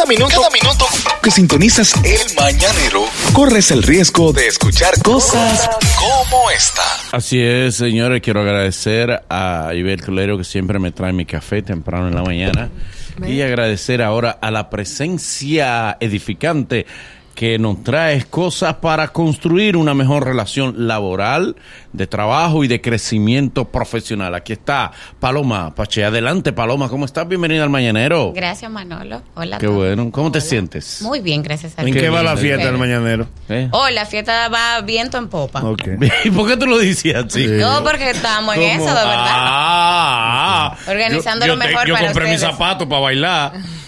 Cada minuto, cada minuto que sintonizas el mañanero, corres el riesgo de escuchar cosas como esta. Así es, señores. Quiero agradecer a Ibel Colero que siempre me trae mi café temprano en la mañana. Y agradecer ahora a la presencia edificante que nos trae cosas para construir una mejor relación laboral, de trabajo y de crecimiento profesional. Aquí está Paloma Pache. Adelante, Paloma. ¿Cómo estás? Bienvenida al Mañanero. Gracias, Manolo. Hola. Qué bueno. ¿Cómo te sientes? Muy bien, gracias a ¿En Dios. qué va la fiesta del mañanero? ¿Eh? Oh, la fiesta va viento en popa. ¿Y por qué tú lo decías así? No, porque estamos en ¿Cómo? eso, de verdad. Ah, ah. Organizando Yo- lo yo te- mejor Yo para compré mis ustedes. zapatos para bailar.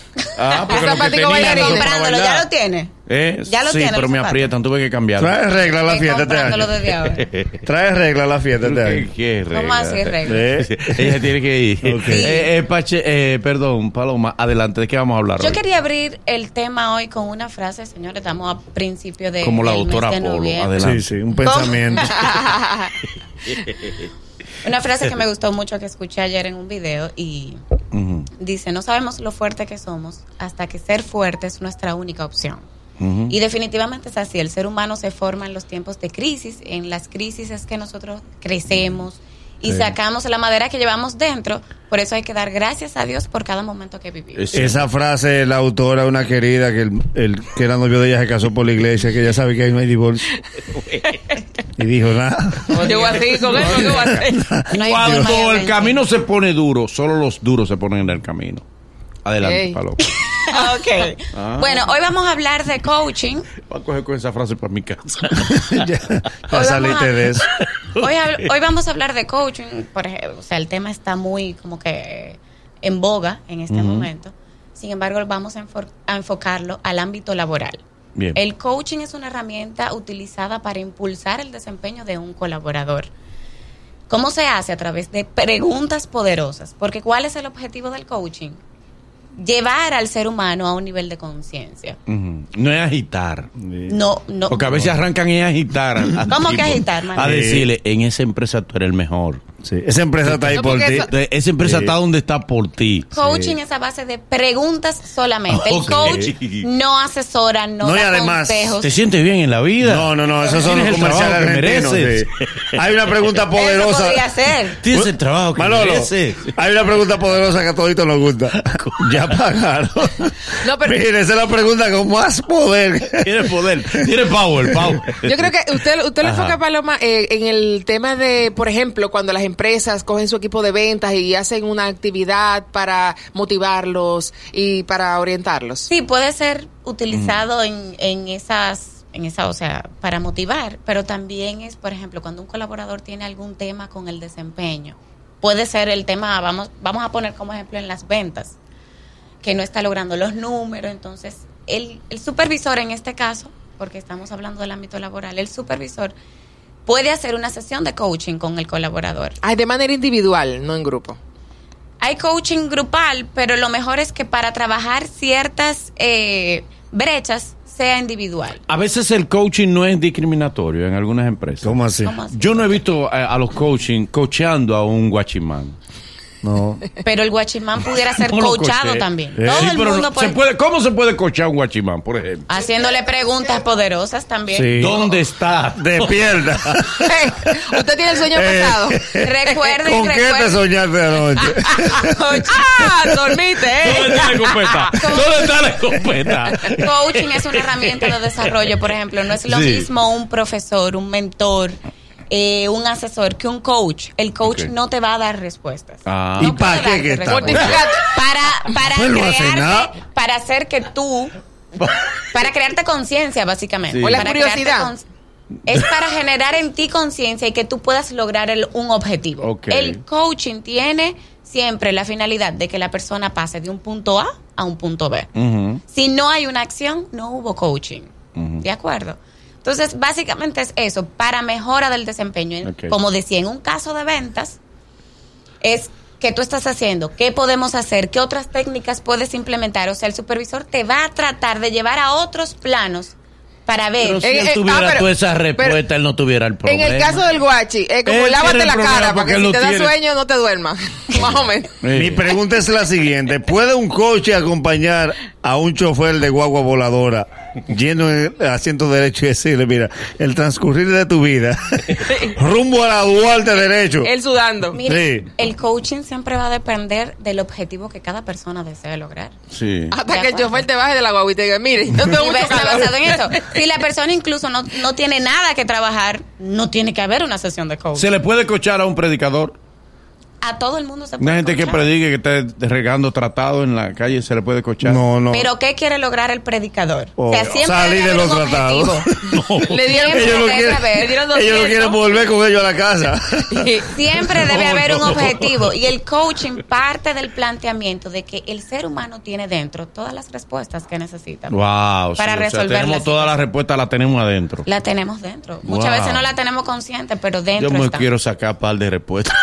Ah, porque lo que tenía bailarín. Comprándolo, ya lo tiene. Eh, Ya lo sí, tiene, pero me zapatos. aprietan, tuve que cambiarlo. Trae regla a la fiesta este año. desde ahora. Trae regla a la fiesta este ¿Qué, año. qué regla? ¿Cómo así, regla? ¿Eh? Ella tiene que ir. Ok. Eh, eh, Pache, eh, perdón, Paloma, adelante, ¿de qué vamos a hablar Yo hoy? quería abrir el tema hoy con una frase, señores. Estamos a principio de. Como la del mes doctora de Polo, noviembre. adelante. Sí, sí, un pensamiento. Una frase que me gustó mucho que escuché ayer en un video y Dice: No sabemos lo fuerte que somos hasta que ser fuerte es nuestra única opción. Y definitivamente es así, el ser humano se forma en los tiempos de crisis, en las crisis es que nosotros crecemos y Sí. sacamos la madera que llevamos dentro, por eso hay que dar gracias a Dios por cada momento que vivimos. Es- Esa frase, la autora, una querida, que el, el que era novio de ella se casó por la iglesia, que ya sabe que ahí no hay divorcio. y dijo, nada. ¿Qué voy a hacer con eso? ¿Qué voy a hacer? No hay forma de Cuando el camino se pone duro, solo los duros se ponen en el camino. Adelante, Ey. Paloma. Ok. Ah. Bueno, hoy vamos a hablar de coaching. Voy a coger con esa frase para mi casa. ya ya vamos saliste a- de eso. Hoy, vamos a hablar de coaching, por ejemplo, o sea, el tema está muy como que en boga en este momento. Sin embargo, vamos a, enfor- a enfocarlo al ámbito laboral. Bien. El coaching es una herramienta utilizada para impulsar el desempeño de un colaborador. ¿Cómo se hace? A través de preguntas poderosas. Porque ¿cuál es el objetivo del coaching? Llevar al ser humano a un nivel de conciencia. No es agitar. No, no. Porque a veces arrancan y agitar. ¿Cómo que agitar, Manuel? A decirle, en esa empresa tú eres el mejor. Sí, esa empresa está ahí por ti. eso- Esa empresa Sí. está donde está por ti. Coaching es a base de preguntas solamente. El coach no asesora, no, No, y da además, consejos. ¿Te sientes bien en la vida? No, no, no, esos son ¿Tienes los comerciales que mereces? sí. Hay una pregunta poderosa. ser. Tienes el trabajo que Manolo, mereces. hay una pregunta poderosa que a toditos nos gusta. ¿Ya pagaron? No, pero- esa es la pregunta con más poder. Tiene poder, tiene power, power. Yo creo que usted, usted le Ajá. enfoca, Paloma, eh, en el tema de, por ejemplo, cuando las empresas cogen su equipo de ventas y hacen una actividad para motivarlos y para orientarlos. Sí, puede ser utilizado en, en esas, en esa, o sea, para motivar, pero también es, por ejemplo, cuando un colaborador tiene algún tema con el desempeño. Puede ser el tema, vamos, vamos a poner como ejemplo en las ventas, que no está logrando los números, entonces el, el supervisor en este caso, porque estamos hablando del ámbito laboral, el supervisor puede hacer una sesión de coaching con el colaborador. Ay, de manera individual, no en grupo. Hay coaching grupal, pero lo mejor es que para trabajar ciertas eh, brechas sea individual. A veces el coaching no es discriminatorio en algunas empresas. ¿Cómo así? ¿Cómo así? Yo no he visto a, a los coaching coachando a un guachimán. No. Pero el guachimán pudiera ser No coachado también. Eh, Todo Sí, el mundo no- puede, se puede, ¿Cómo se puede coachar un guachimán, por ejemplo? haciéndole preguntas poderosas también. Sí. ¿Dónde está? Despierta. usted tiene el sueño Eh, pesado. Recuerden, ¿Con qué te soñaste anoche? ¡Ah! Dormite, ¿Dónde ¿eh? está la escopeta? ¿Dónde está la escopeta? Coaching es una herramienta de desarrollo, por ejemplo. No es lo Sí. mismo un profesor, un mentor, eh, un asesor que un coach. El coach no te va a dar respuestas. Ah. ¿Y para qué que está? Para, para Pues crearte, para hacer que tú, para crearte conciencia, básicamente. Sí. O la Para crearte curiosidad. Es para generar en ti conciencia y que tú puedas lograr el- un objetivo. El coaching tiene siempre la finalidad de que la persona pase de un punto A a un punto B. Si no hay una acción, no hubo coaching. ¿De acuerdo? Entonces, básicamente es eso, para mejora del desempeño. En-. Como decía, en un caso de ventas, es que tú estás haciendo, qué podemos hacer, qué otras técnicas puedes implementar. O sea, el supervisor te va a tratar de llevar a otros planos para ver. Pero si Eh, él eh, tuviera ah, pero- toda esa pero- respuesta, él no tuviera el En problema. el caso del guachi, es como lávate la cara para porque que si te da sueño no te duermas. Más o menos. Sí. Mi pregunta es la siguiente. ¿Puede un coche acompañar a un chofer de guagua voladora en el asiento derecho y decirle, mira, el transcurrir de tu vida rumbo a la Duarte derecho? Él sudando. Mire, Sí. el coaching siempre va a depender del objetivo que cada persona desee lograr. Sí. Hasta De que el chofer te baje de la guaguita y diga, mire, no tengo mucho basado en eso. Si la persona incluso no, no tiene nada que trabajar, no tiene que haber una sesión de coaching. ¿Se le puede cochar a un predicador? A todo el mundo se puede Una gente que predique, que esté regando tratado en la calle, ¿se le puede cochar? No, no. Pero ¿qué quiere lograr el predicador? Oh, siempre salir de los tratados. objetivo. Le dieron ellos no quieren, dieron ellos no 200. quieren volver con ellos a la casa. Siempre debe No, haber un no. objetivo y el coaching parte del planteamiento de que el ser humano tiene dentro todas las respuestas que necesita. Wow, Para sí, o sea, resolver tenemos la todas las respuestas, las tenemos adentro. La tenemos dentro. Muchas Wow. veces no la tenemos consciente, pero dentro Yo me está. quiero sacar par de respuestas.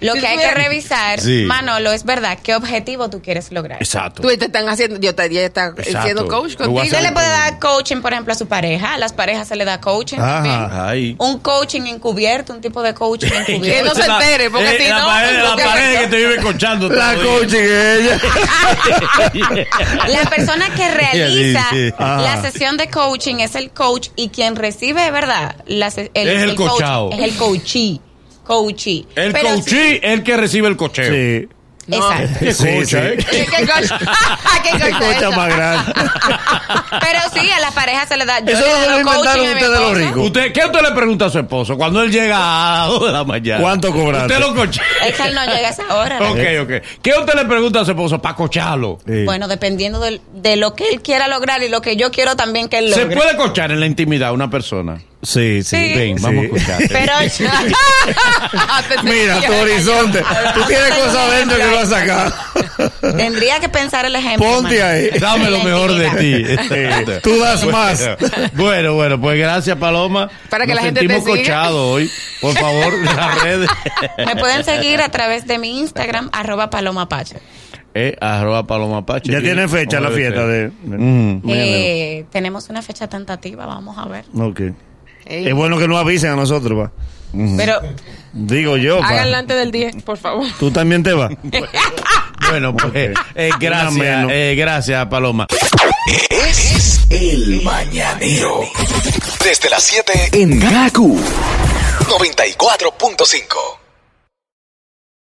Lo que hay que revisar, Sí. Manolo, es verdad, qué objetivo tú quieres lograr. Exacto. Tú te están haciendo, yo te, ya está siendo coach contigo. Se hacer- le puede dar coaching, por ejemplo, a su pareja. A las parejas se le da coaching Ajá. también. Ay. Un coaching encubierto, un tipo de coaching Que encubierto. no se entere, porque Eh, si la no, pared- la afecta. que te vive cochando. la el coaching ella. La persona que realiza Sí, sí. La sesión de coaching es el coach y quien recibe, ¿verdad? La Es el coach coachao. es el coachí. Coachí. El Pero coachí, el que recibe el cocheo. Sí. No. Exacto. Qué Sí, cocha, sí. ¿eh? ¿Qué coach? ¿Qué Qué coach cocha más grande. Pero sí, a las parejas se le da. Yo Eso le he lo inventaron ustedes los esposo. ricos. Usted, ¿Qué usted le pregunta a su esposo cuando él llega a las de la mañana? ¿Cuánto cobraste? Usted lo cochea. Es que él no llega a esa hora. ¿no? Ok, ok. ¿Qué usted le pregunta a su esposo para cocharlo? Sí. Bueno, dependiendo del- de, lo que él quiera lograr y lo que yo quiero también que él ¿Se logre. puede cochar en la intimidad una persona? Sí, sí. Sí. Ven, Sí. vamos a cocharte. Pero Mira, tu horizonte. Tú tienes cosas adentro que no has sacado. tendría que pensar el ejemplo. Ponte ahí. Dame lo mejor de ti. Tú das más. Bueno, bueno, pues gracias, Paloma. Para que Nos la gente te sentimos siga. cochados hoy. Por favor, en las redes. Me pueden seguir a través de mi Instagram, arroba Paloma Pache. Eh, arroba Paloma Pache. Ya tiene fecha la fiesta de. Mm. Eh, tenemos una fecha tentativa, vamos a ver. Ok. Ey. Es bueno que nos avisen a nosotros, va. Pero Digo yo. Háganlo antes del 10, por favor. Tú también te vas. Bueno, pues, eh, gracias, eh, gracias, Paloma. Es el mañanero. Desde las 7 en Gaku 94.5.